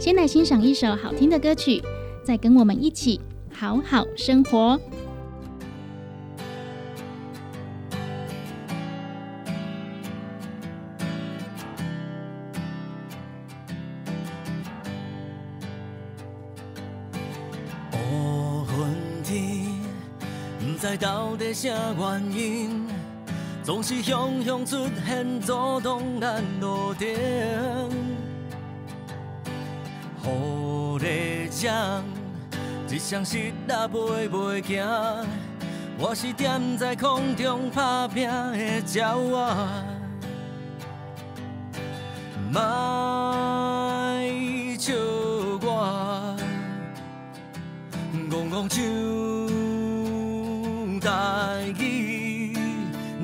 先来欣赏一首好听的歌曲，再跟我们一起好好生活。乌云天，不知到底啥原因，总是汹汹出现，阻挡咱路程。雨在降，一双失落飞袂行。我是踮在空中打拼的鸟仔，莫笑我，戆戆唱台语，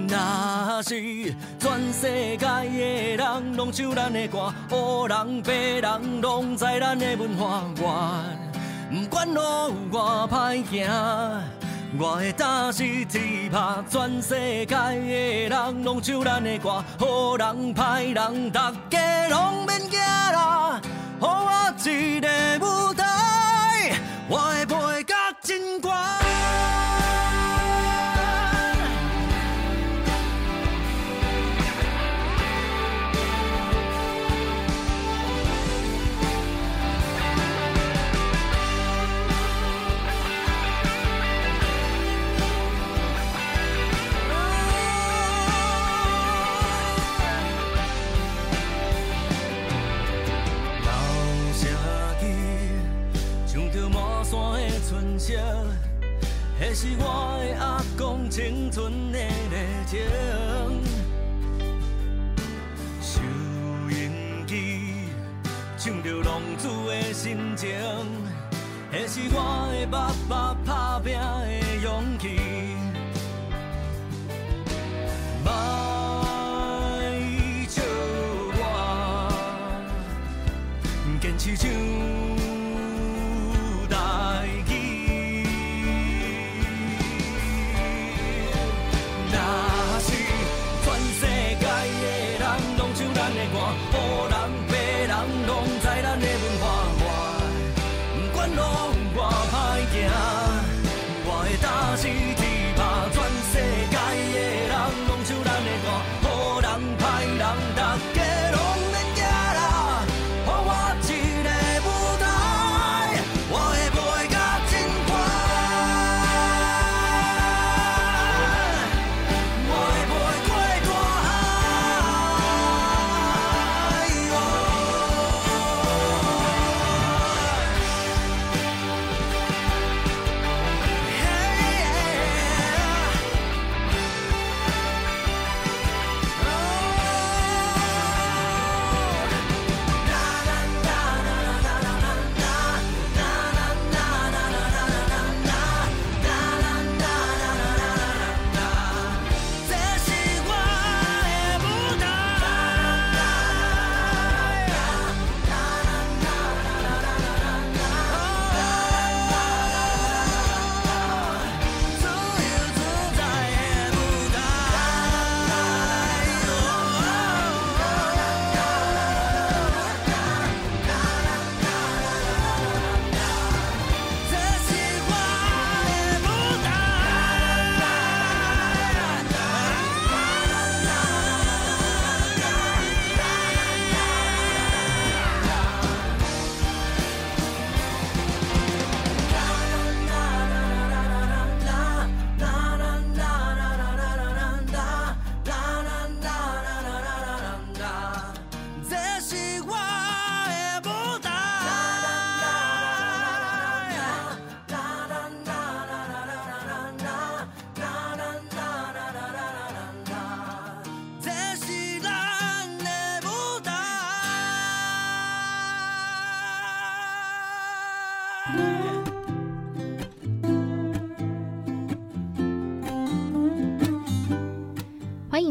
若是。全世界的人拢唱咱的歌，黑人白人拢知咱的文化源。不管路外歹行，我会打是铁打。全世界的人拢唱咱的歌，好人歹人，大家拢免惊啦。给我一个舞台，我会陪到真悬。青春的热情。收音机唱着浪子的心情，那是我的爸爸打拼的勇气。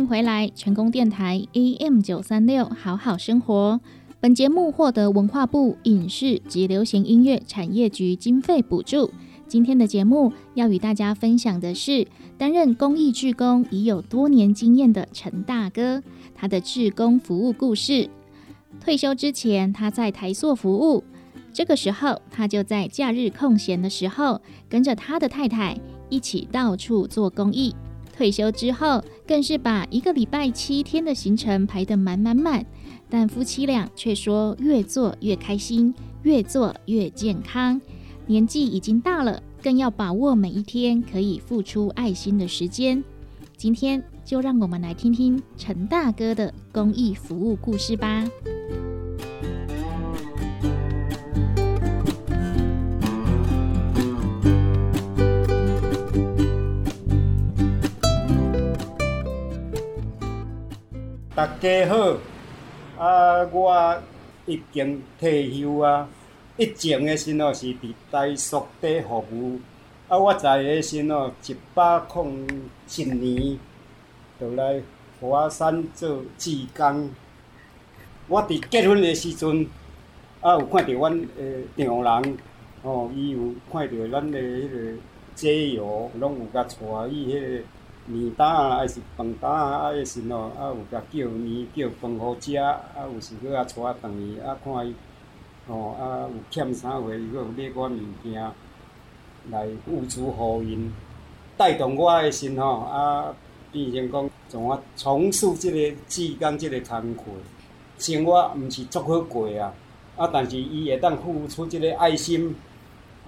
回来，成功电台 AM 九三六，好好生活。本节目获得文化部影视及流行音乐产业局经费补助。今天的节目要与大家分享的是，担任公益志工已有多年经验的陈大哥，他的志工服务故事。退休之前，他在台塑服务，这个时候他就在假日空闲的时候，跟着他的太太一起到处做公益。退休之后，更是把一个礼拜七天的行程排得满满满，但夫妻俩却说越做越开心，越做越健康。年纪已经大了，更要把握每一天可以付出爱心的时间。今天就让我们来听听陈大哥的公益服务故事吧。大家好，啊，我已经退休啊。以前的时候是伫台塑底服务，啊，我在的时候一百空一年，就来华山做志工。我伫结婚的时阵，啊，有看到阮诶丈人，哦，伊有看到咱的迄个姐友，拢有甲带伊迄个。面单啊，还是饭单啊，啊，迄时咯，啊，有甲叫面叫饭好食，啊，有时搁啊带饭伊，啊，看伊，吼，啊，有欠啥货，伊搁有买我物件来付出互因，带动我诶心吼，啊，变成讲从我从事即个志工即个工课，生活毋是足好过啊，啊，但是伊会当付出即个爱心。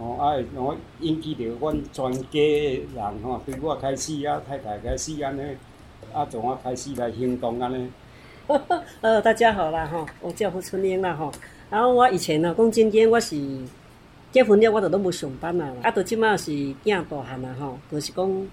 哦，啊，我引起着阮全家的人吼，对我开始啊，太太开始安尼，啊，从我开始来行动安尼。呃，大家好啦吼，我叫胡春英啦吼。然后我以前呢，讲今天我是结婚了，我就拢无上班啦。啊，到即马是囝大汉啦，吼，就是讲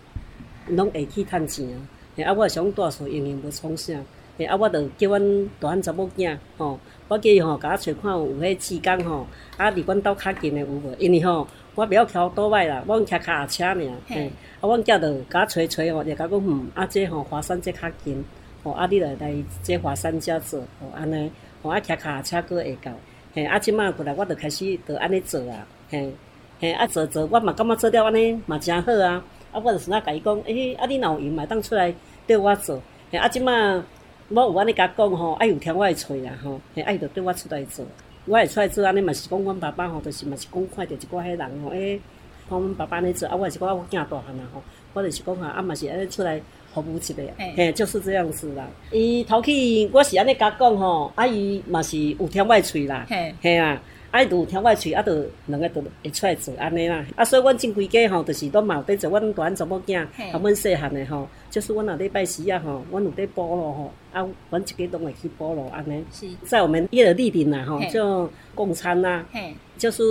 拢会去趁钱啊。啊，我想大厝营营无创啥。嘿，啊，我着叫阮大汉查某囝吼，我叫伊吼，甲我找看有迄时间吼，啊，离阮兜较近诶有无？因为吼，我袂晓徛倒摆啦，我徛脚车尔。嘿，啊，阮囝着甲我找找吼，就甲讲嗯，啊，这吼华山这较近，吼，啊，你来来这华山遮做，吼，安尼，吼，啊，徛脚车佫会到。嘿，啊，即摆过来，我着开始着安尼做啊，嘿，嘿，啊做做，我嘛感觉做了安尼嘛诚好啊，啊，我着是哪甲伊讲，诶，啊，你若有闲嘛当出来缀我做，嘿，啊，即摆我有安尼甲讲吼，爱有听我诶喙啦吼，嘿，爱着缀我出来做，我会出来做安尼嘛是讲阮爸爸吼，着是嘛是讲看着一寡迄人吼，诶，看阮爸爸安尼做，啊，我也是讲我囝大汉啦吼，我就是讲啊，啊嘛是安尼出来。服务一下，嘿，就是这样子啦。伊头起我是安尼甲讲吼，啊伊嘛是有听我喙啦，嘿啊，啊伊有听我喙，啊，着两个都会出来做安尼啦。啊，所以阮正规家吼，就是都嘛有在做阮大汉查某囝，啊，阮细汉的吼，就是阮若礼拜时啊吼，阮有在补咯吼，啊，阮一家拢会去补咯安尼。是，在我们伊个立定啦吼，就共餐啦，就是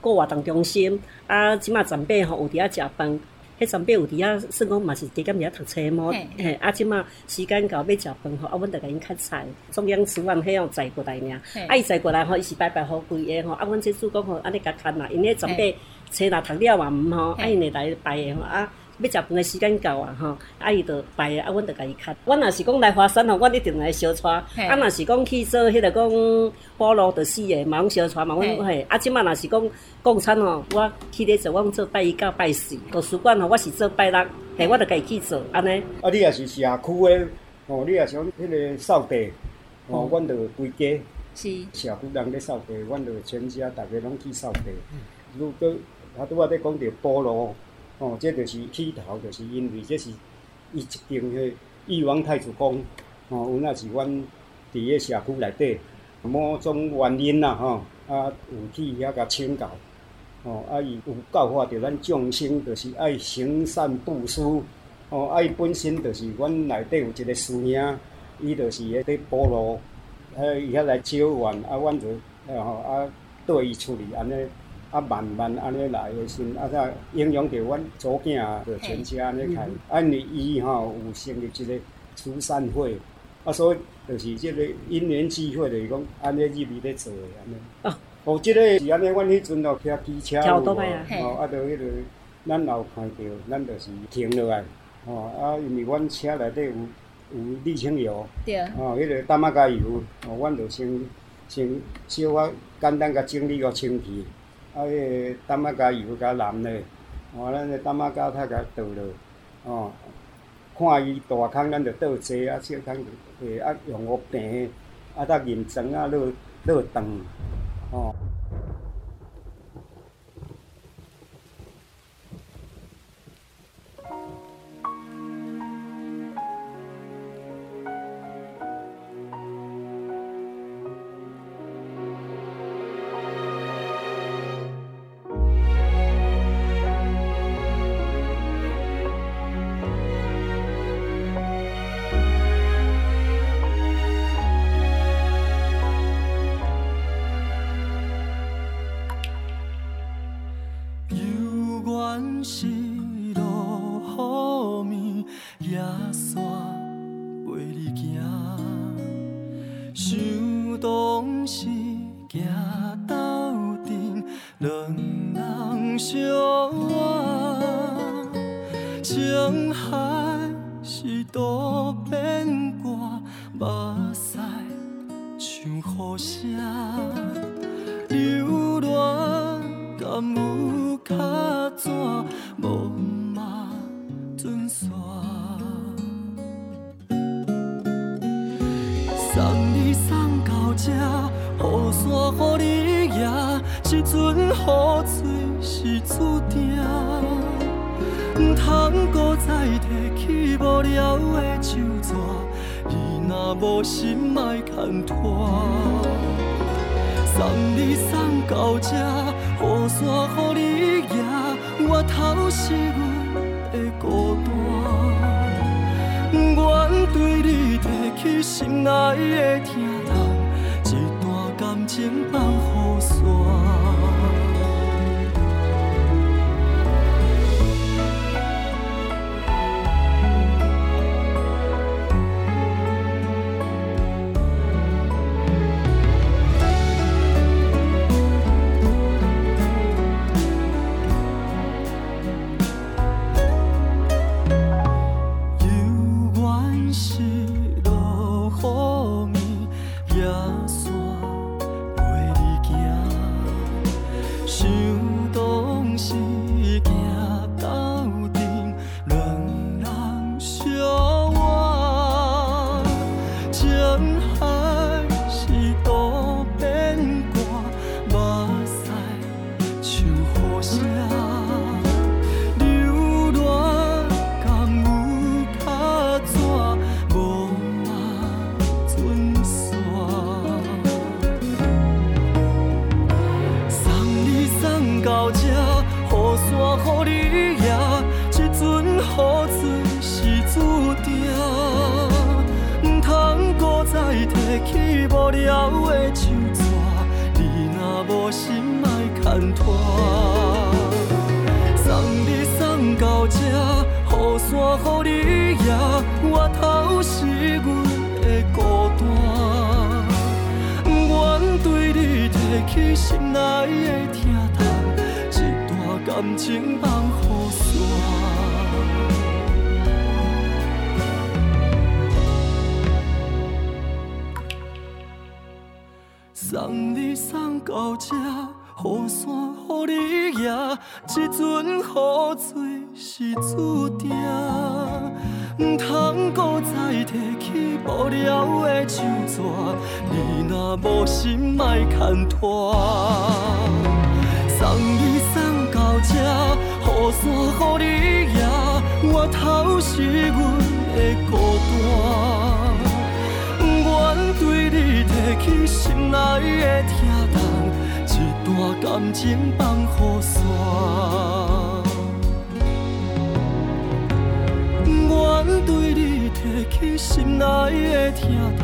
各活动中心，啊，即码长辈吼有伫遐食饭。迄长辈有伫遐，算讲嘛是伫甲遐读册嘛？嘿，啊，即马时间到要食饭吼，啊，阮就甲因较菜，中央厨房迄样载过来尔。啊，伊载过来吼，伊是白白好规个吼，啊，阮即主讲吼，安尼甲看啦，因迄长辈册若读了嘛毋吼，啊，因会来拜个吼啊。要食饭诶时间到啊，吼，啊伊就排啊，阮就甲伊卡。阮若是讲来华山吼，阮一定来小带。啊，若是讲去做迄个讲菠萝着死诶，嘛拢小带嘛，阮嘿。啊，即摆若是讲共餐吼，我去咧做，阮做拜一到拜四。图书馆吼，我是做拜六，嘿，我着家己去做安尼。啊，你也是社区诶，哦，你也想迄个扫地，哦，阮着规家。是。社区人咧扫地，阮着全家逐个拢去扫地。如果啊，拄仔咧讲着菠萝。哦，这就是起头，就是因为这是伊一间迄玉皇太子宫，哦，有那是阮伫个社区内底某种原因啦，吼，啊有去遐甲请教，哦，啊伊有教化着咱众生，就是爱行善布施，哦，啊伊本身就是阮内底有一个师兄，伊就是迄个菠萝，啊伊遐来招愿，啊阮就哦啊对伊处理安尼。啊，慢慢安尼来诶时，啊，才影响着阮祖囝着全家安尼开。啊，因为伊吼有成立一个慈善会，啊，所以就是即个因缘际会，就是讲安尼入去咧做诶安尼。哦，哦，即个是安尼，阮迄阵哦骑机车有无？哦，啊，着迄个咱有看着，咱着是停落来。哦，啊，因为阮车内底有有沥青油，对，哦，迄个淡仔加油，哦，阮着先先小可简单甲整理个清气。啊，迄个淡仔加油加蓝嘞，哦，咱个淡仔加它甲倒落，哦，看伊大坑，咱就倒济啊，小坑诶啊用个平，啊，搭银针爱牵拖。送你送到这，雨伞予你也，我头是阮的孤单。愿对你提起心内的疼痛，一段感情放雨伞。愿对你提起心内的疼痛，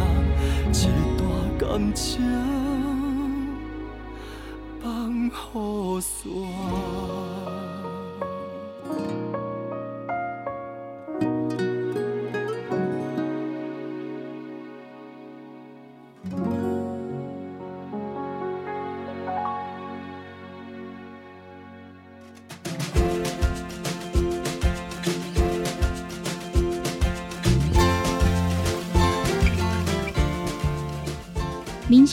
一段感情雨伞。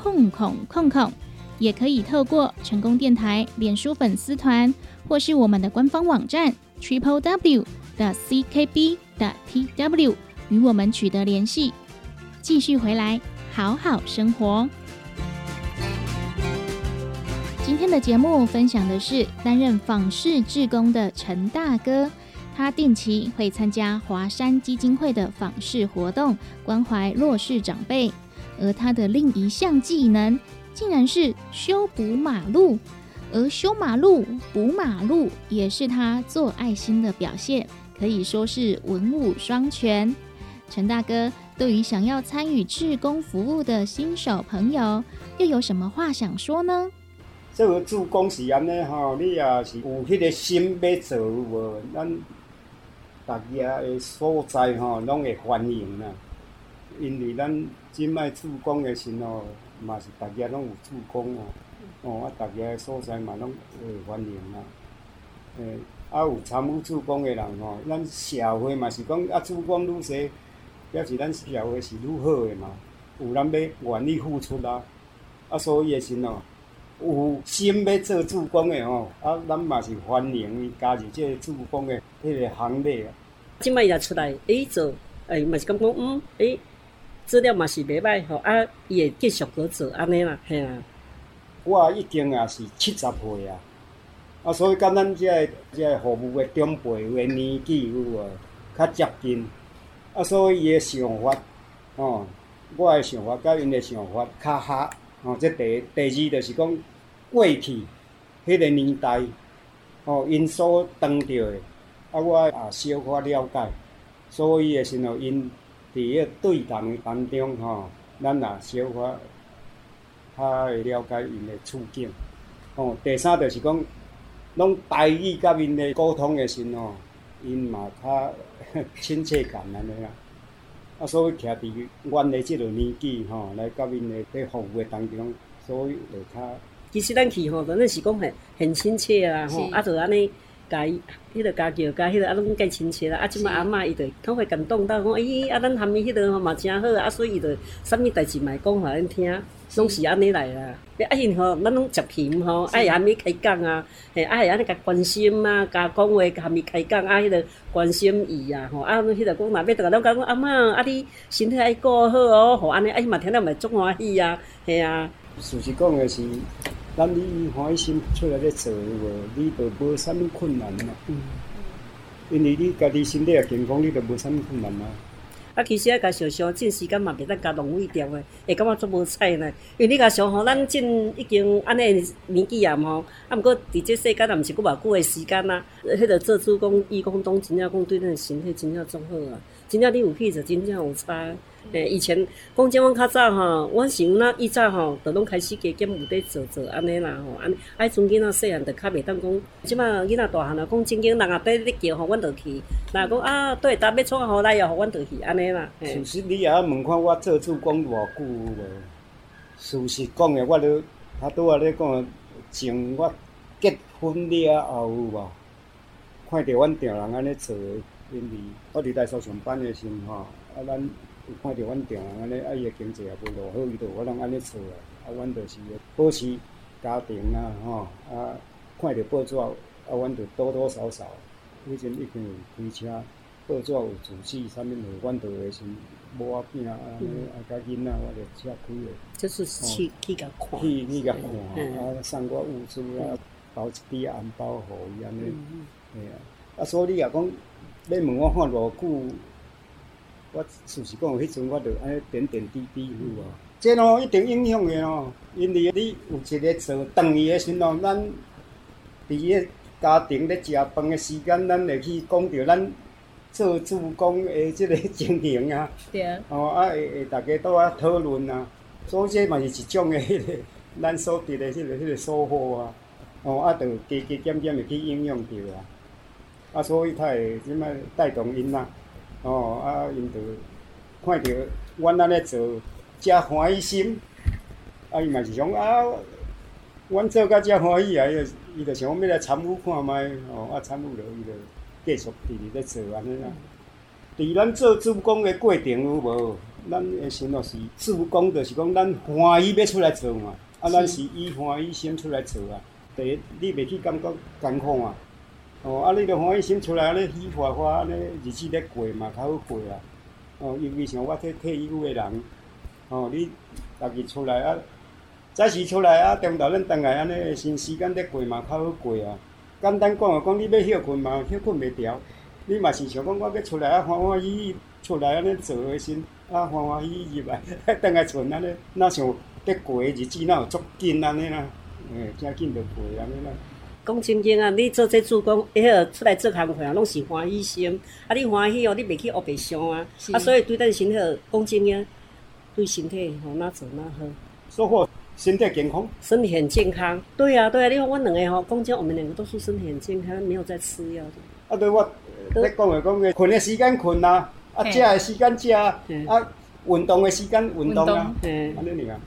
空空空空，也可以透过成功电台脸书粉丝团，或是我们的官方网站 triple w 的 ckb 的 tw 与我们取得联系。继续回来，好好生活。今天的节目分享的是担任访视志工的陈大哥，他定期会参加华山基金会的访视活动，关怀弱势长辈。而他的另一项技能，竟然是修补马路，而修马路、补马路也是他做爱心的表现，可以说是文武双全。陈大哥对于想要参与志工服务的新手朋友，又有什么话想说呢？这个助工是安尼吼，你也是有迄个心要做无？咱大家的所在吼，拢会欢迎啦。因为咱即摆助攻的时候，嘛是逐家拢有助攻哦，哦啊，逐家的所在嘛拢会欢迎啊。诶，啊有参与助攻的人吼，咱社会嘛是讲啊，助攻愈多，表示咱社会是愈好的嘛。有人要愿意付出啦，啊，所以的时候，有心要做助攻的吼，啊，咱嘛是欢迎伊加入这个助攻的迄个行列。即摆也出来，诶做，诶嘛是感觉嗯，诶。资料嘛是袂歹吼，啊，伊会继续搁做安尼啦，嘿啊。我已经也是七十岁啊，啊，所以甲咱即个即个服务的长辈的年纪有无较接近，啊，所以伊的想法，吼，我的想法甲因的想法较合，吼，即第第二就是讲过去迄个年代，吼，因所当着的，啊，我也小可了解，所以的时候因。伫迄对谈当中吼，咱也小可较会了解因的处境。吼，第三就是讲，拢台语甲因的沟通的时吼，因嘛较亲切感安尼啦。啊，所以徛伫阮的即个年纪吼，来甲因的在服务当中，所以会较。其实咱去吼，真正是讲很很亲切啊吼，啊，就安尼家伊迄个家叫家迄个啊，拢计亲切啦。啊，即摆阿嬷伊着较会感动到讲，咦，啊，咱含伊迄个吼嘛诚好啊，所以伊着啥物代志嘛会讲互咱听，拢是安尼来啦。啊，因吼，咱拢食贫吼，啊，会含伊开讲啊，嘿，啊，会安尼甲关心啊，甲讲话，含伊开讲啊，迄个关心伊啊，吼，啊，迄个讲若要逐个拢讲阿嬷，啊，你身体爱顾好哦，吼，安尼，啊，伊嘛听了嘛足欢喜啊，嘿啊。事实讲的是，咱你欢喜心出来咧做无，你就无啥物困难嘛。嗯。因为你家己身体也健康，你就无啥物困难嘛。啊，其实啊，甲想想，这时间嘛，袂当甲浪费掉诶，会感觉足无彩呢。因为你甲想吼，咱真已经安尼年纪啊吼，啊，毋过伫即世间也，毋是佫偌久诶时间呐。迄个做主讲伊讲当真正讲对咱身体真正足好啊，真正你有气就真正有差。诶，以前讲即阮较早吼，阮是那以早吼，都拢开始加减有伫做做安尼啦吼，安尼。啊，阵囡仔细汉着较袂当讲，即摆囡仔大汉啦，讲正经人啊，缀咧叫吼，阮着去。若讲啊，对，搭要创互来哦，互阮着去安尼啦。其实你也问看我做厝讲偌久无？事实讲诶，我咧他拄仔咧讲，从我结婚了后有无？看着阮店人安尼做，因为我伫台所上班诶时吼，啊，咱。看着阮店安尼，啊伊诶经济也无偌好，伊着我拢安尼做啊。啊，阮着是保持家庭啊，吼啊，看着报纸，啊，阮着多多少少，以前已经有开车，报纸有自己啥物事，阮着会先无啊囝啊，安尼啊，甲囡仔我着车开诶。就是去去甲看。去去甲看，啊，送我物资啊，包一滴红包互伊安尼，嘿啊。啊，所以你也讲，你问我看偌久？我事实讲，迄阵我着安尼点点滴滴有啊，这咯一定影响的咯。因为你有一个做长伊的时咯，咱伫个家庭咧食饭的时间，咱会去讲着咱做主公的即个情形啊。对。哦，啊会会大家倒啊讨论啊，所以这嘛是一种的迄个咱所得的迄个迄个收获啊。哦，啊，着加加减减会去影响着啊。啊，所以他会即摆带动因啊。哦，啊，因着看着阮安尼做，遮欢喜心，啊，伊嘛是讲啊，阮做甲遮欢喜啊，伊着伊就想讲要来参与看觅，哦，啊，参与落伊着继续伫伫咧做安尼啦。伫咱做主公的过程有无？咱的心咯是主公，着是讲咱欢喜要出来做嘛，啊，咱是以欢喜心出来做啊。第一，你袂去感觉艰苦啊。哦，啊！你着欢喜心出来，安尼喜欢欢，安尼日子咧过嘛，较好过啊。哦，因为像我这退休的人，哦，你家己出来啊，早时出来啊，中昼咱等下安尼新时间咧过嘛，较好过啊。简单讲啊，讲你要休困嘛，休困袂调。你嘛是想讲我要出来啊，欢欢喜喜出来安尼做个先，啊，欢欢喜喜入来，等下存安尼，哪像咧过日子哪有足紧安尼啦？诶，真紧着过安尼啦。讲真经啊，你做这主公，迄个出来做工课啊，拢是欢喜心。啊，你欢喜哦，你袂去学白相啊。啊，所以对咱身体讲真经，对身体吼哪做哪好。收获身体健康，身体很健康。对啊，对啊，你看我两个吼，讲真，我们两个都是身体很健康，没有在吃药的。啊，对我你讲的讲的，困的时间困啊，啊，食的时间食啊，啊，运动的时间运动啊，安尼尔啊。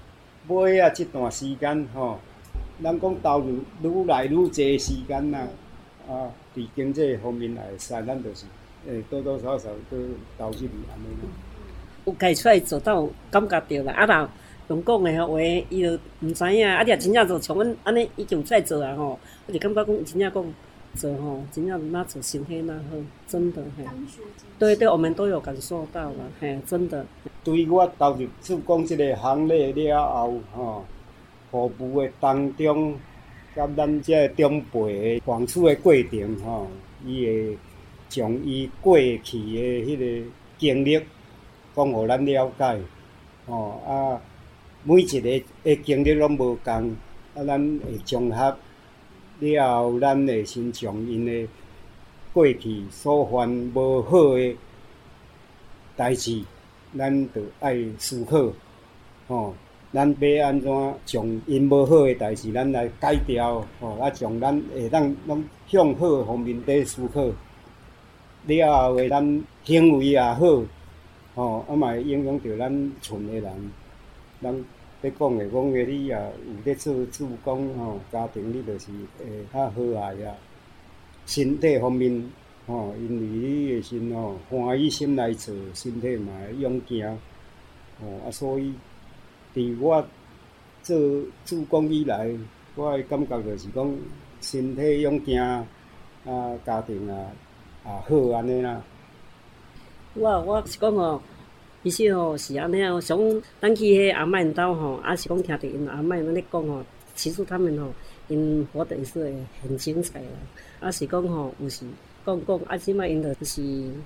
尾啊，这段时间吼。咱讲投入愈来愈侪时间啦，啊，伫经济方面来使，咱就是诶多多少少都投入安尼咯。有家出来做到感觉着啦，啊，若用讲诶话，伊就毋知影，啊，你若真正做像阮安尼已经出来做啊吼，我就感觉讲真正讲做吼，真正哪做身体哪好，真的嘿。对对，我们都有感受到啦，嘿，真的。对我投入做讲即个行业了后吼。服务诶当中，甲咱遮长辈诶相处诶过程吼，伊会将伊过去诶迄个经历讲互咱了解，吼啊，每一个诶经历拢无共，啊，咱会综合了后，咱会先从因诶过去所犯无好诶代志，咱着爱思考，吼。咱要安怎从因无好诶代志，咱来改掉吼，啊，从咱会当拢向好方面伫思考，了后诶，咱行为也好，吼，啊嘛会影响着咱村诶人。咱要讲诶，讲诶，你也有咧做主讲吼，家庭你就是会较和谐啊，身体方面，吼，因为你的心吼欢喜心来做，身体嘛会勇行，吼啊，所以伫我做助攻以来，我的感觉就是讲身体勇行，啊，家庭啊啊好安尼啦。我我是讲吼，其实吼是安尼啊，想咱去迄阿嬷因兜吼，啊是讲听着因阿嬷安尼讲吼，其实他们吼，因活得也是会很精彩啦。啊是讲吼，有时讲讲啊，即摆因着就是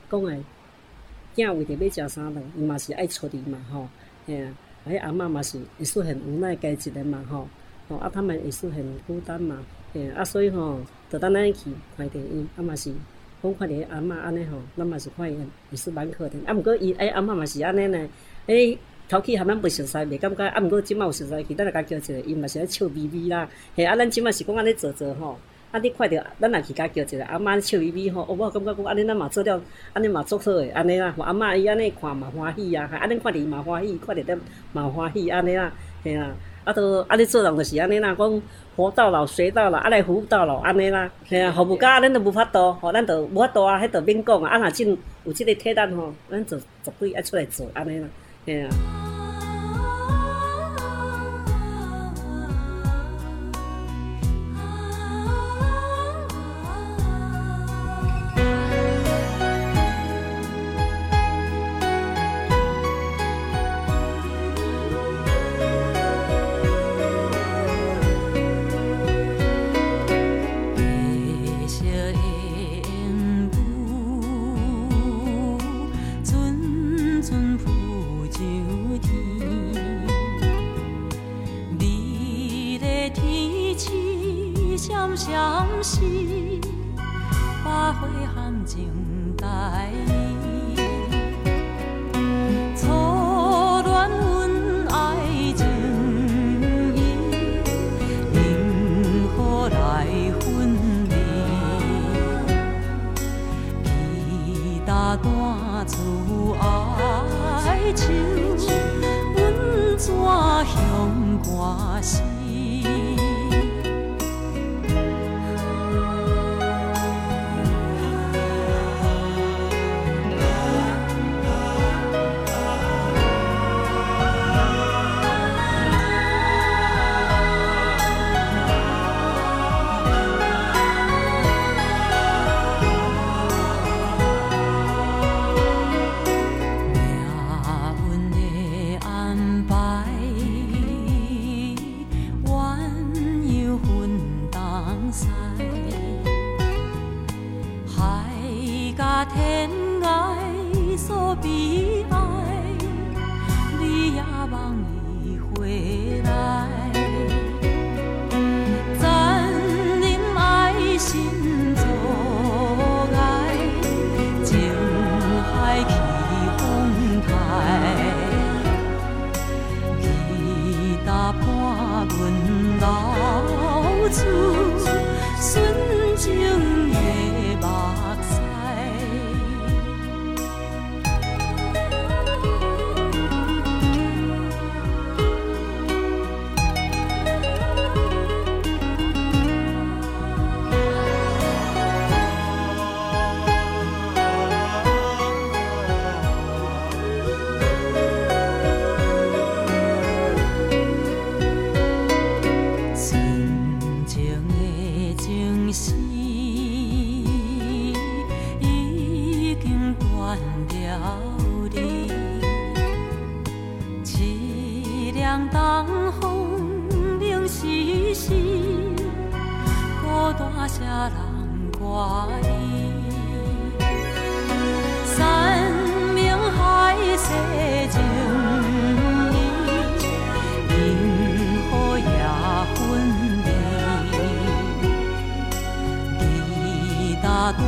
讲诶，囝为着要食啥咯，伊嘛是爱出力嘛吼，吓啊，迄阿嬷嘛是也是很无奈家一个嘛吼，吼啊他们也是很孤单嘛，嘿啊所以吼，着等咱去看电影，啊嘛是。讲看着阿嬷安尼吼，咱嘛是看伊也是蛮可怜。啊，毋过伊诶阿嬷嘛是安尼呢。诶，头起含咱不熟悉，袂感觉。啊，毋过即满有熟悉去，咱来甲叫一个，伊嘛是咧笑眯眯啦。嘿，啊，咱即满是讲安尼坐坐吼。啊，你看着咱也是甲叫一个阿嬷笑眯眯吼，我感觉讲安尼咱嘛做了，安尼嘛做好诶，安尼啦。阿嬷伊安尼看嘛欢喜啊，安尼看着伊嘛欢喜，看着咱嘛欢喜安尼啦，嘿啊。啊，都啊，你做人就是安尼啦，讲活到老学到老，啊来服务到老安尼啦。嘿啊，服务甲咱都无法度，吼，咱都无法度啊，迄都免讲啊。啊，若真有即个体力吼，咱就绝对爱出来做安尼啦，嘿啊。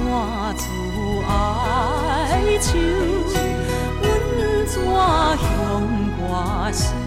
我自哀愁，阮怎向外诉？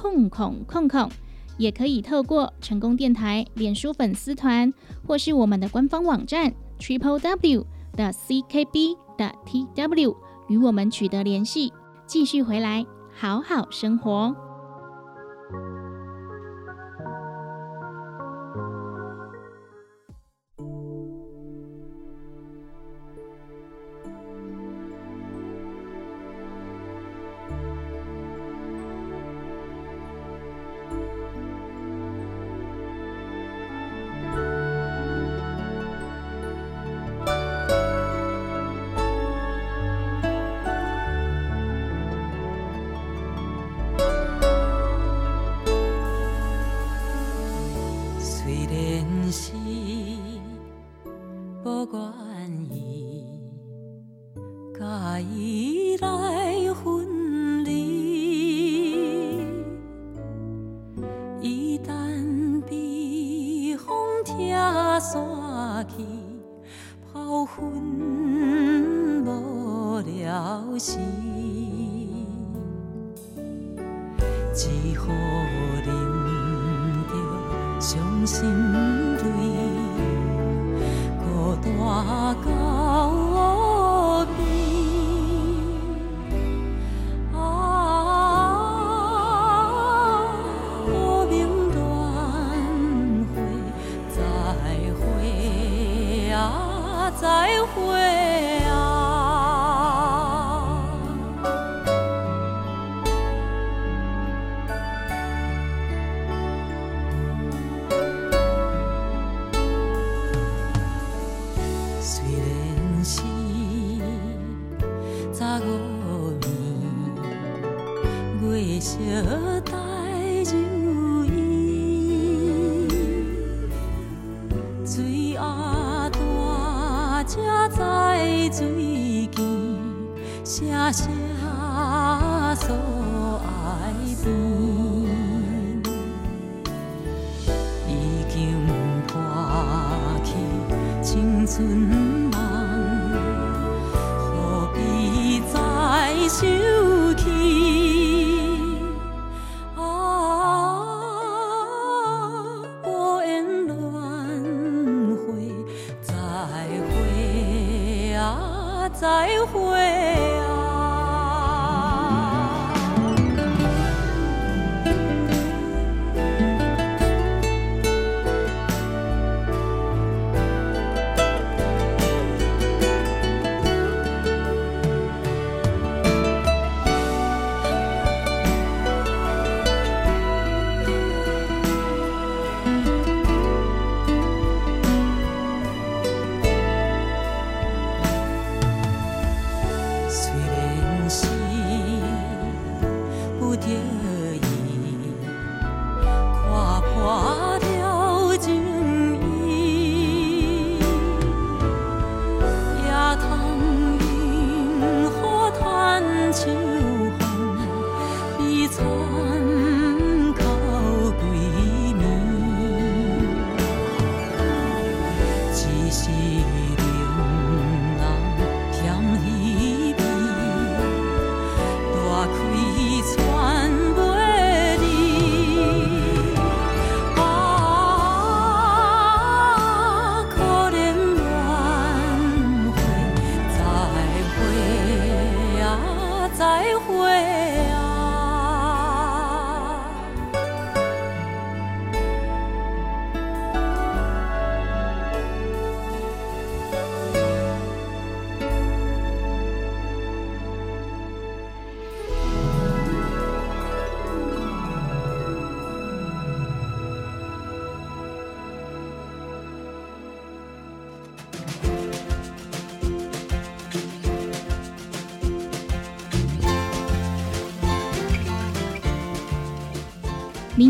空空空空，也可以透过成功电台脸书粉丝团，或是我们的官方网站 triple w 的 ckb 的 tw 与我们取得联系。继续回来，好好生活。不愿意，甲伊来。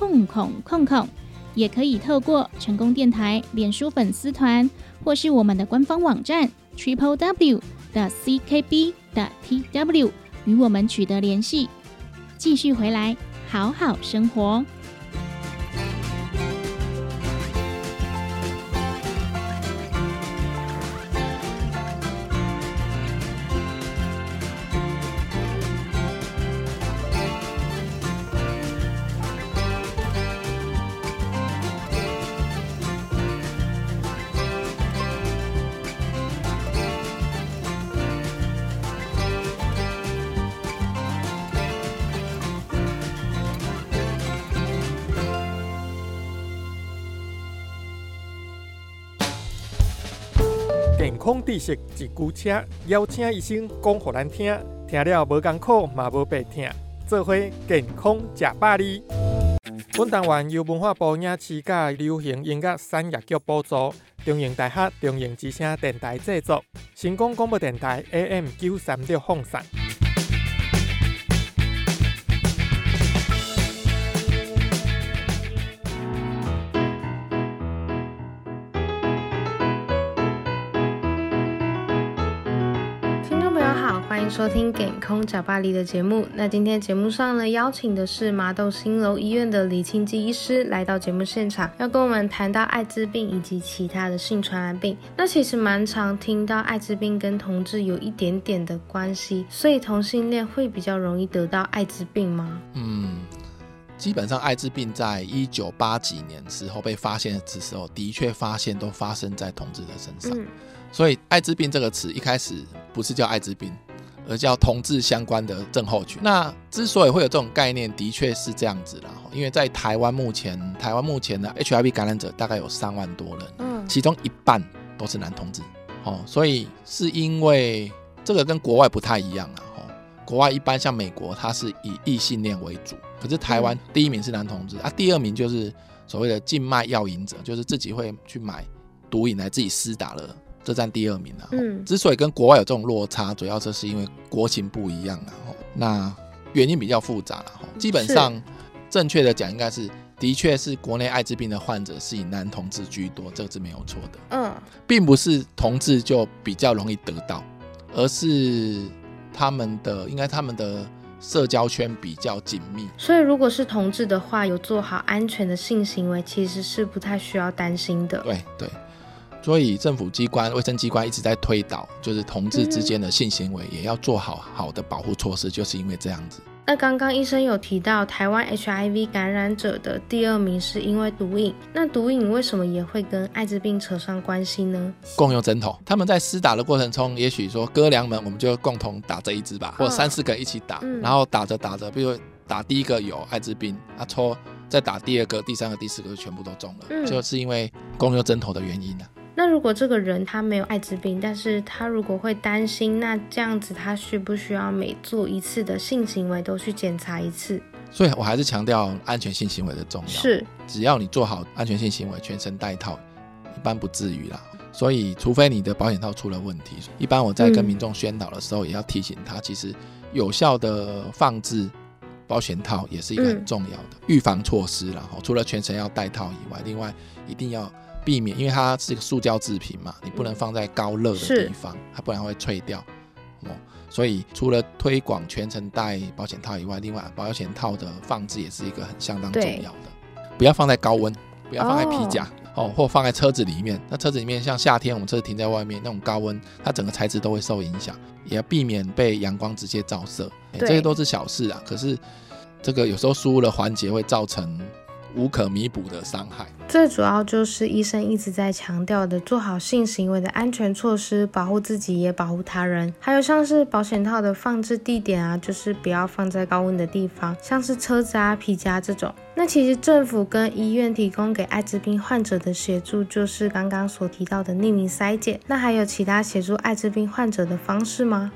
控控控控，也可以透过成功电台脸书粉丝团，或是我们的官方网站 triple w 的 ckb 的 tw 与我们取得联系。继续回来，好好生活。知识一句车，邀请医生讲予咱听，听了无艰苦嘛无白听，做伙健康食百里。本单元由文化部影视甲流行音乐产业局补助，中影大学中影之声电台制作，成功广播电台 AM 九三六放送。迎收听《给空假巴黎》的节目。那今天节目上呢，邀请的是麻豆新楼医院的李清基医师来到节目现场，要跟我们谈到艾滋病以及其他的性传染病。那其实蛮常听到艾滋病跟同志有一点点的关系，所以同性恋会比较容易得到艾滋病吗？嗯，基本上艾滋病在一九八几年时候被发现的时候，的确发现都发生在同志的身上。嗯，所以艾滋病这个词一开始不是叫艾滋病。而叫同志相关的症候群。那之所以会有这种概念，的确是这样子啦。因为在台湾目前，台湾目前的 HIV 感染者大概有三万多人，嗯，其中一半都是男同志。哦，所以是因为这个跟国外不太一样啊。哦，国外一般像美国，它是以异性恋为主，可是台湾第一名是男同志啊，第二名就是所谓的静脉药瘾者，就是自己会去买毒瘾来自己施打了。这占第二名了。嗯，之所以跟国外有这种落差，主要这是因为国情不一样啊。那原因比较复杂了。基本上，正确的讲，应该是的确是国内艾滋病的患者是以男同志居多，这个是没有错的。嗯，并不是同志就比较容易得到，而是他们的应该他们的社交圈比较紧密。所以，如果是同志的话，有做好安全的性行为，其实是不太需要担心的。对对。所以政府机关、卫生机关一直在推导，就是同志之间的性行为也要做好好的保护措施，就是因为这样子。那刚刚医生有提到，台湾 HIV 感染者的第二名是因为毒瘾，那毒瘾为什么也会跟艾滋病扯上关系呢？共用针头，他们在施打的过程中，也许说哥俩们，我们就共同打这一支吧，或三四个一起打，然后打着打着，比如打第一个有艾滋病，啊抽再打第二个、第三个、第四个就全部都中了，就是因为共用针头的原因呢。那如果这个人他没有艾滋病，但是他如果会担心，那这样子他需不需要每做一次的性行为都去检查一次？所以我还是强调安全性行为的重要。是，只要你做好安全性行为，全身带套，一般不至于啦。所以除非你的保险套出了问题，一般我在跟民众宣导的时候，也要提醒他，其实有效的放置保险套也是一个很重要的预防措施然后除了全程要戴套以外，另外一定要。避免，因为它是一个塑胶制品嘛，你不能放在高热的地方，它不然会脆掉。哦，所以除了推广全程戴保险套以外，另外保险套的放置也是一个很相当重要的。不要放在高温，不要放在皮夹哦，或放在车子里面。那车子里面像夏天我们车子停在外面那种高温，它整个材质都会受影响。也要避免被阳光直接照射，这些都是小事啊。可是这个有时候疏忽的环节会造成。无可弥补的伤害。最主要就是医生一直在强调的，做好性行为的安全措施，保护自己也保护他人。还有像是保险套的放置地点啊，就是不要放在高温的地方，像是车子啊、皮夹这种。那其实政府跟医院提供给艾滋病患者的协助，就是刚刚所提到的匿名筛检。那还有其他协助艾滋病患者的方式吗？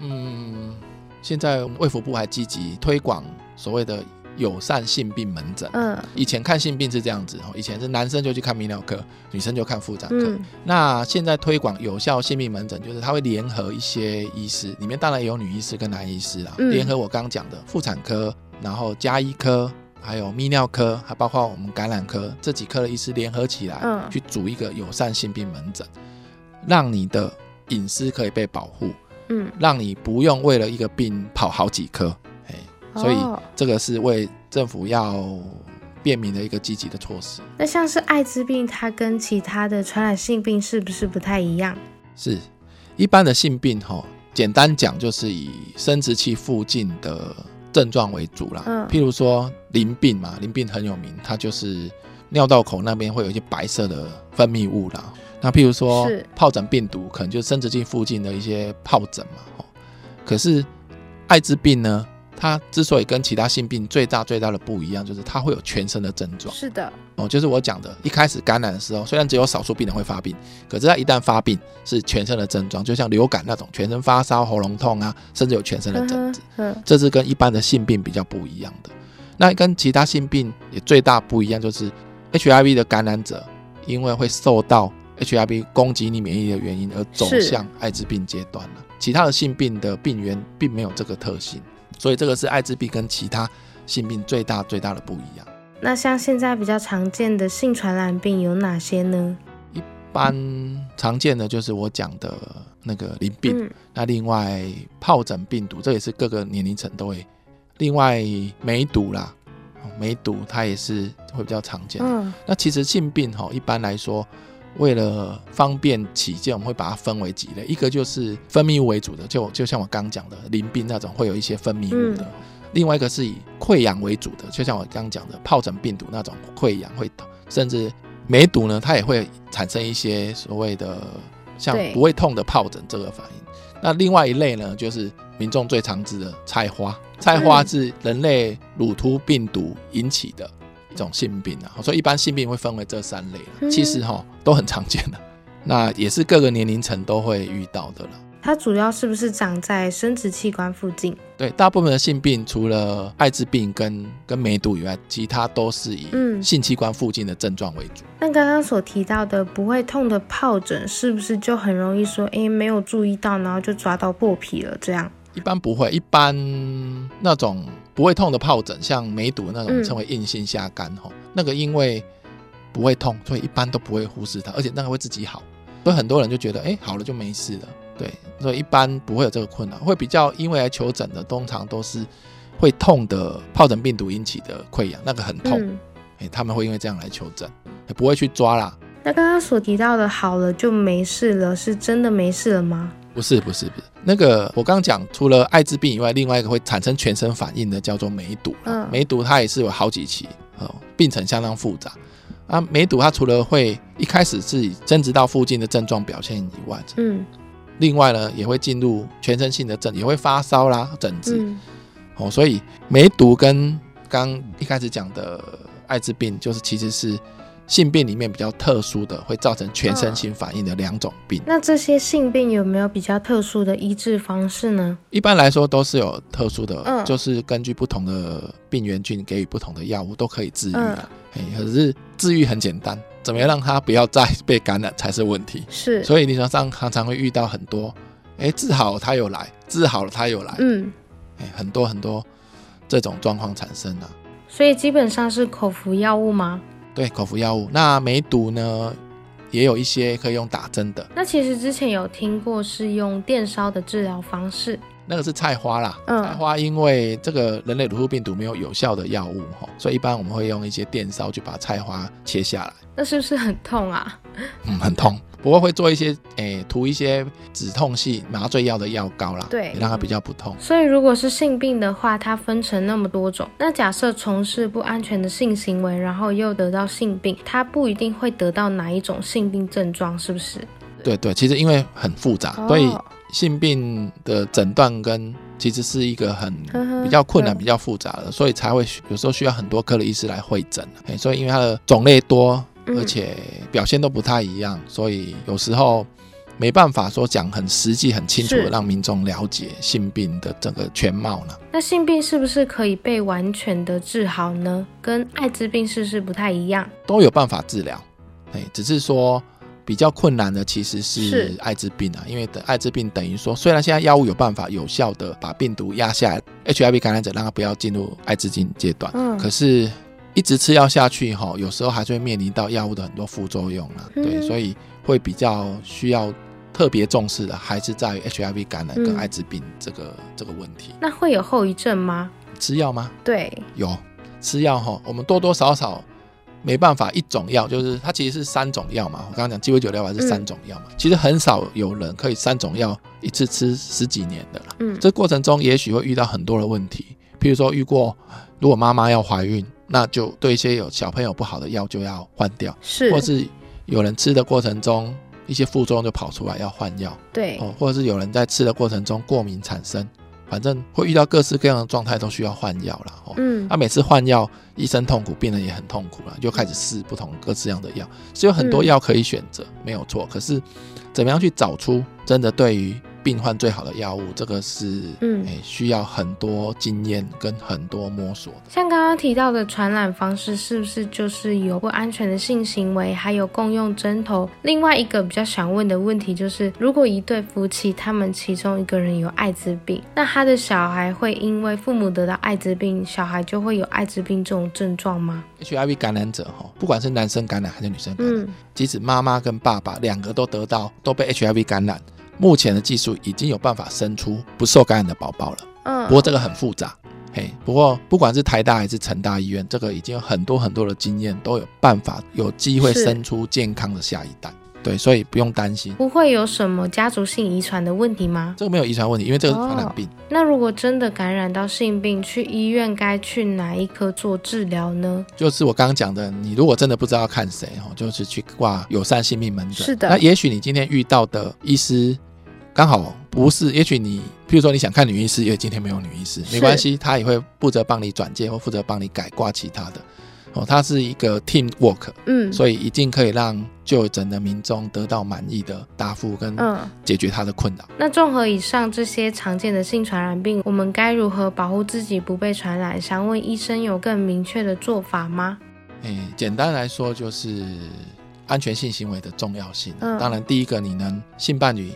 嗯，现在卫福部还积极推广所谓的。友善性病门诊，嗯，以前看性病是这样子哦，以前是男生就去看泌尿科，女生就看妇产科。那现在推广有效性病门诊，就是他会联合一些医师，里面当然也有女医师跟男医师啦，联合我刚讲的妇产科，然后加医科，还有泌尿科，还包括我们感染科这几科的医师联合起来，嗯，去组一个友善性病门诊，让你的隐私可以被保护，嗯，让你不用为了一个病跑好几科。所以这个是为政府要便民的一个积极的措施。那像是艾滋病，它跟其他的传染性病是不是不太一样？是，一般的性病哈，简单讲就是以生殖器附近的症状为主啦。嗯。譬如说淋病嘛，淋病很有名，它就是尿道口那边会有一些白色的分泌物啦。那譬如说疱疹病毒，可能就是生殖器附近的一些疱疹嘛。哦。可是艾滋病呢？它之所以跟其他性病最大最大的不一样，就是它会有全身的症状。是的，哦，就是我讲的，一开始感染的时候，虽然只有少数病人会发病，可是它一旦发病，是全身的症状，就像流感那种，全身发烧、喉咙痛啊，甚至有全身的疹子。嗯，这是跟一般的性病比较不一样的。那跟其他性病也最大不一样，就是 HIV 的感染者，因为会受到 HIV 攻击你免疫的原因而走向艾滋病阶段了。其他的性病的病源并没有这个特性。所以这个是艾滋病跟其他性病最大最大的不一样。那像现在比较常见的性传染病有哪些呢？一般常见的就是我讲的那个淋病，那另外疱疹病毒，这也是各个年龄层都会。另外梅毒啦，梅毒它也是会比较常见。嗯，那其实性病哈，一般来说。为了方便起见，我们会把它分为几类，一个就是分泌物为主的，就就像我刚讲的淋病那种，会有一些分泌物的；另外一个是以溃疡为主的，就像我刚讲的疱疹病毒那种溃疡会，甚至梅毒呢，它也会产生一些所谓的像不会痛的疱疹这个反应。那另外一类呢，就是民众最常知的菜花，菜花是人类乳突病毒引起的。这种性病啊，所以一般性病会分为这三类其实哈都很常见的，那也是各个年龄层都会遇到的了。它主要是不是长在生殖器官附近？对，大部分的性病除了艾滋病跟跟梅毒以外，其他都是以性器官附近的症状为主。那刚刚所提到的不会痛的疱疹，是不是就很容易说，哎，没有注意到，然后就抓到破皮了？这样？一般不会，一般那种。不会痛的疱疹，像梅毒那种称为硬性下疳吼，那个因为不会痛，所以一般都不会忽视它，而且那个会自己好，所以很多人就觉得哎好了就没事了，对，所以一般不会有这个困扰。会比较因为来求诊的，通常都是会痛的疱疹病毒引起的溃疡，那个很痛，哎，他们会因为这样来求诊，也不会去抓啦。那刚刚所提到的好了就没事了，是真的没事了吗？不是不是不是，那个我刚刚讲，除了艾滋病以外，另外一个会产生全身反应的叫做梅毒。嗯，梅毒它也是有好几期，哦，病程相当复杂。啊，梅毒它除了会一开始是以生殖道附近的症状表现以外，嗯，另外呢也会进入全身性的症，也会发烧啦、疹子。哦，所以梅毒跟刚一开始讲的艾滋病，就是其实是。性病里面比较特殊的，会造成全身性反应的两种病。那这些性病有没有比较特殊的医治方式呢？一般来说都是有特殊的，就是根据不同的病原菌给予不同的药物，都可以治愈的。哎，可是治愈很简单，怎么样让它不要再被感染才是问题。是，所以临床上常常会遇到很多，哎，治好它又来，治好了它又来，嗯，哎，很多很多这种状况产生了。所以基本上是口服药物吗？对口服药物，那梅毒呢，也有一些可以用打针的。那其实之前有听过是用电烧的治疗方式，那个是菜花啦。嗯，菜花因为这个人类乳突病毒没有有效的药物哈，所以一般我们会用一些电烧去把菜花切下来。那是不是很痛啊？嗯，很痛，不过会做一些诶涂一些止痛系麻醉药的药膏啦，对，让它比较不痛。所以如果是性病的话，它分成那么多种，那假设从事不安全的性行为，然后又得到性病，它不一定会得到哪一种性病症状，是不是？对对，其实因为很复杂，哦所以性病的诊断跟其实是一个很比较困难、嗯比较复杂的，所以才会有时候需要很多科的医师来会诊。哎，所以因为它的种类多，嗯而且表现都不太一样，所以有时候没办法说讲很实际、很清楚的是让民众了解性病的整个全貌呢。那性病是不是可以被完全的治好呢？跟艾滋病是不是不太一样？都有办法治疗，哎，只是说比较困难的其实是是艾滋病啊，因为的艾滋病等于说，虽然现在药物有办法有效的把病毒压下来，HIV 感染者让他不要进入艾滋病阶段，嗯可是一直吃药下去哈，有时候还是会面临到药物的很多副作用啊，嗯对，所以会比较需要特别重视的，还是在于 HIV 感染跟嗯艾滋病这个、这个问题。那会有后遗症吗？吃药吗？对，有吃药哈，我们多多少少没办法，一种药就是它其实是三种药嘛。我刚刚讲鸡尾酒疗法是三种药嘛，其实很少有人可以三种药一次吃十几年的啦。嗯，这过程中也许会遇到很多的问题，譬如说遇过，如果妈妈要怀孕，那就对一些有小朋友不好的药就要换掉，是，或是有人吃的过程中一些副作用就跑出来要换药对，哦，或者是有人在吃的过程中过敏产生，反正会遇到各式各样的状态都需要换药了哦。嗯他、，每次换药，医生痛苦，病人也很痛苦了，就开始试不同各式样的药，是有很多嗯药可以选择，没有错。可是怎么样去找出真的对于病患最好的药物，这个是嗯诶、需要很多经验跟很多摸索的。像刚刚提到的传染方式，是不是就是有不安全的性行为，还有共用针头？另外一个比较想问的问题就是，如果一对夫妻他们其中一个人有艾滋病，那他的小孩会因为父母得到艾滋病，小孩就会有艾滋病这种症状吗？HIV 感染者哈，不管是男生感染还是女生感染，嗯，即使妈妈跟爸爸两个都得到都被 HIV 感染，目前的技术已经有办法生出不受感染的宝宝了。嗯，不过这个很复杂，嘿，不过不管是台大还是成大医院，这个已经有很多很多的经验，都有办法有机会生出健康的下一代。对，所以不用担心，不会有什么家族性遗传的问题吗？这个没有遗传问题，因为这个是传染哦病。那如果真的感染到性病，去医院该去哪一科做治疗呢？就是我刚刚讲的，你如果真的不知道看谁哦，就是去挂友善性命门诊。是的那也许你今天遇到的医师刚好不是，也许你，譬如说你想看女医师，因为今天没有女医师，没关系，他也会负责帮你转介或负责帮你改挂其他的。哦，它是一个 team work，嗯，所以一定可以让就诊的民众得到满意的答复跟嗯。解决他的困扰。那综合以上这些常见的性传染病，我们该如何保护自己不被传染？想问医生有更明确的做法吗？诶，简单来说就是安全性行为的重要性。嗯当然，第一个你能性伴侣，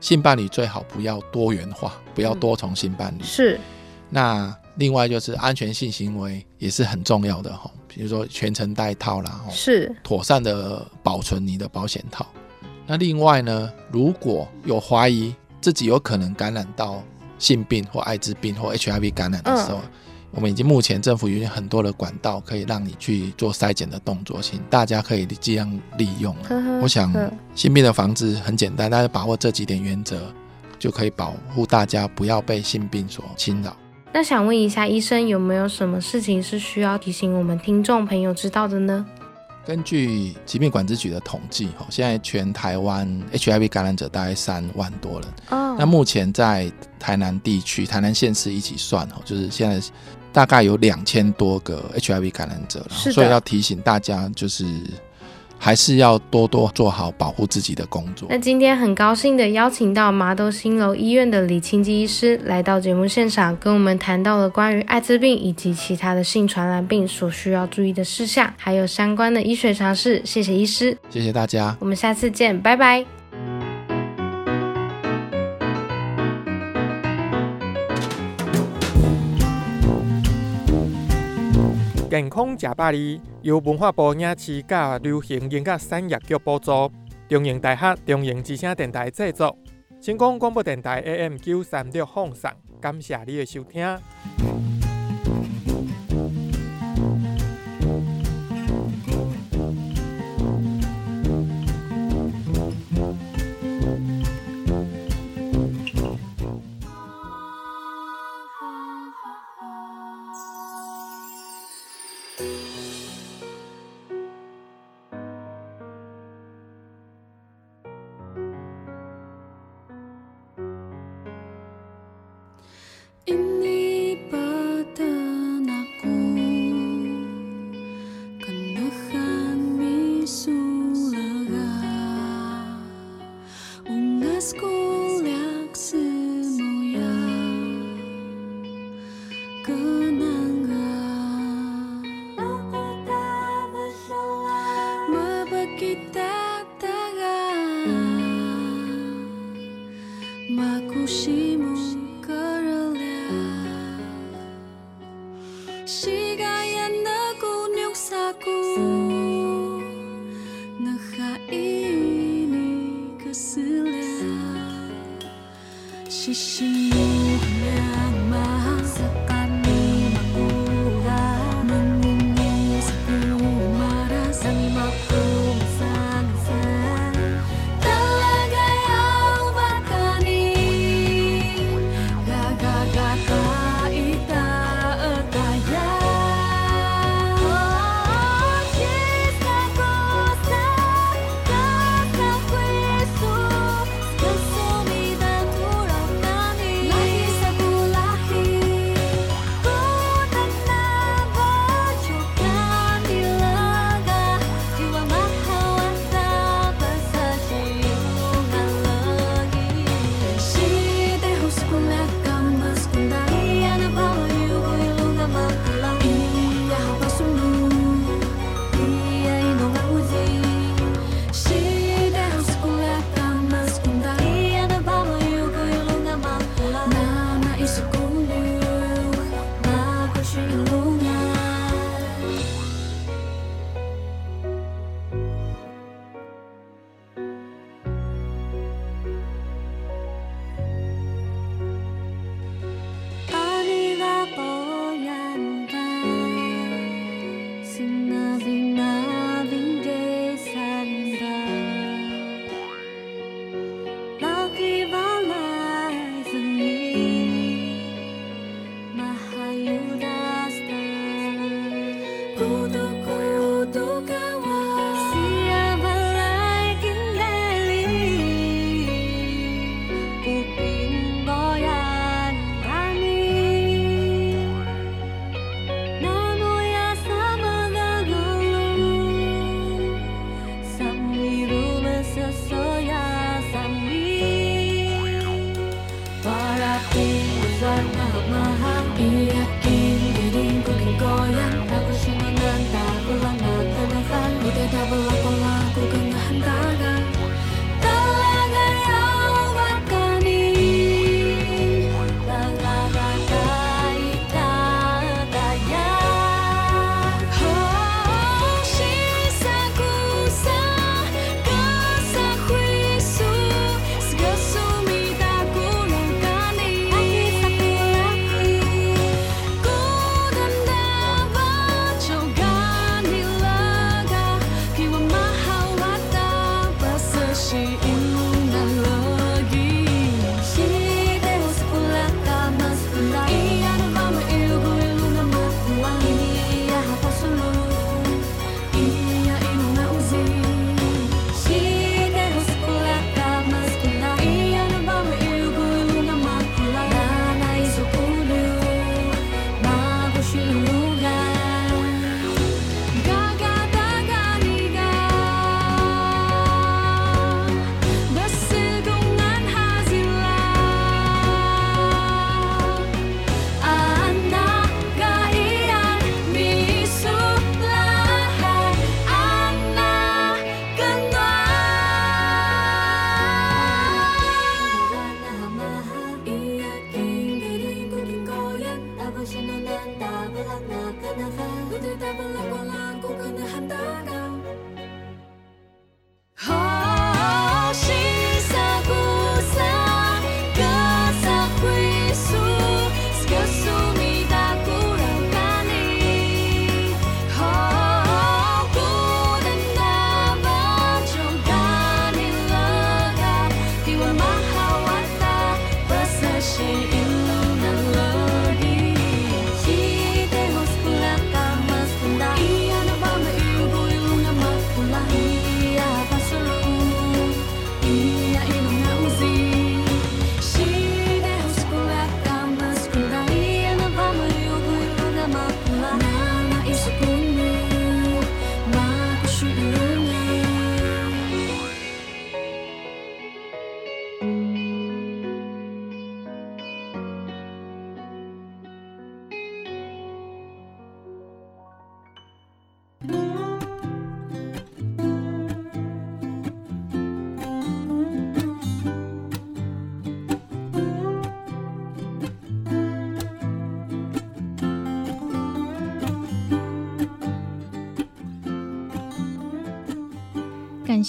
性伴侣最好不要多元化，不要多重性伴侣。是，那另外就是安全性行为也是很重要的哈，比如说全程戴套啦，吼是，妥善的保存你的保险套。那另外呢，如果有怀疑自己有可能感染到性病或艾滋病或 HIV 感染的时候，我们已经目前政府有很多的管道可以让你去做筛检的动作，请大家可以尽量利用啊。呵呵我想呵性病的防治很简单，大家把握这几点原则，就可以保护大家不要被性病所侵扰。那想问一下，医生有没有什么事情是需要提醒我们听众朋友知道的呢？根据疾病管制局的统计，哈，现在全台湾 HIV 感染者大概三万多人。哦那目前在台南地区、台南县市一起算，哈，就是现在大概有两千多个 HIV 感染者了，所以要提醒大家，就是还是要多多做好保护自己的工作。那今天很高兴的邀请到麻豆新楼医院的李清基医师来到节目现场，跟我们谈到了关于艾滋病以及其他的性传染病所需要注意的事项，还有相关的医学常识。谢谢医师，谢谢大家。我们下次见，拜拜。健康食百里由文化部影视甲流行音乐产业局补助，中营大学中营之声电台制作，成功广播电台 AM 九三六放送，感谢你的收听。makushimoshi 孤独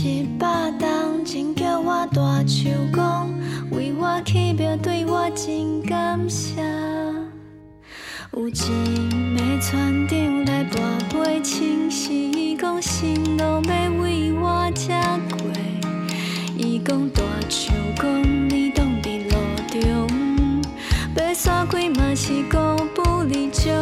一百冬真叫我大唱讲，为我起庙对我真感谢。有一暝船长来跋杯请示，伊讲新路要为我车过，伊讲大唱讲你当伫路中。山开嘛是高不离中，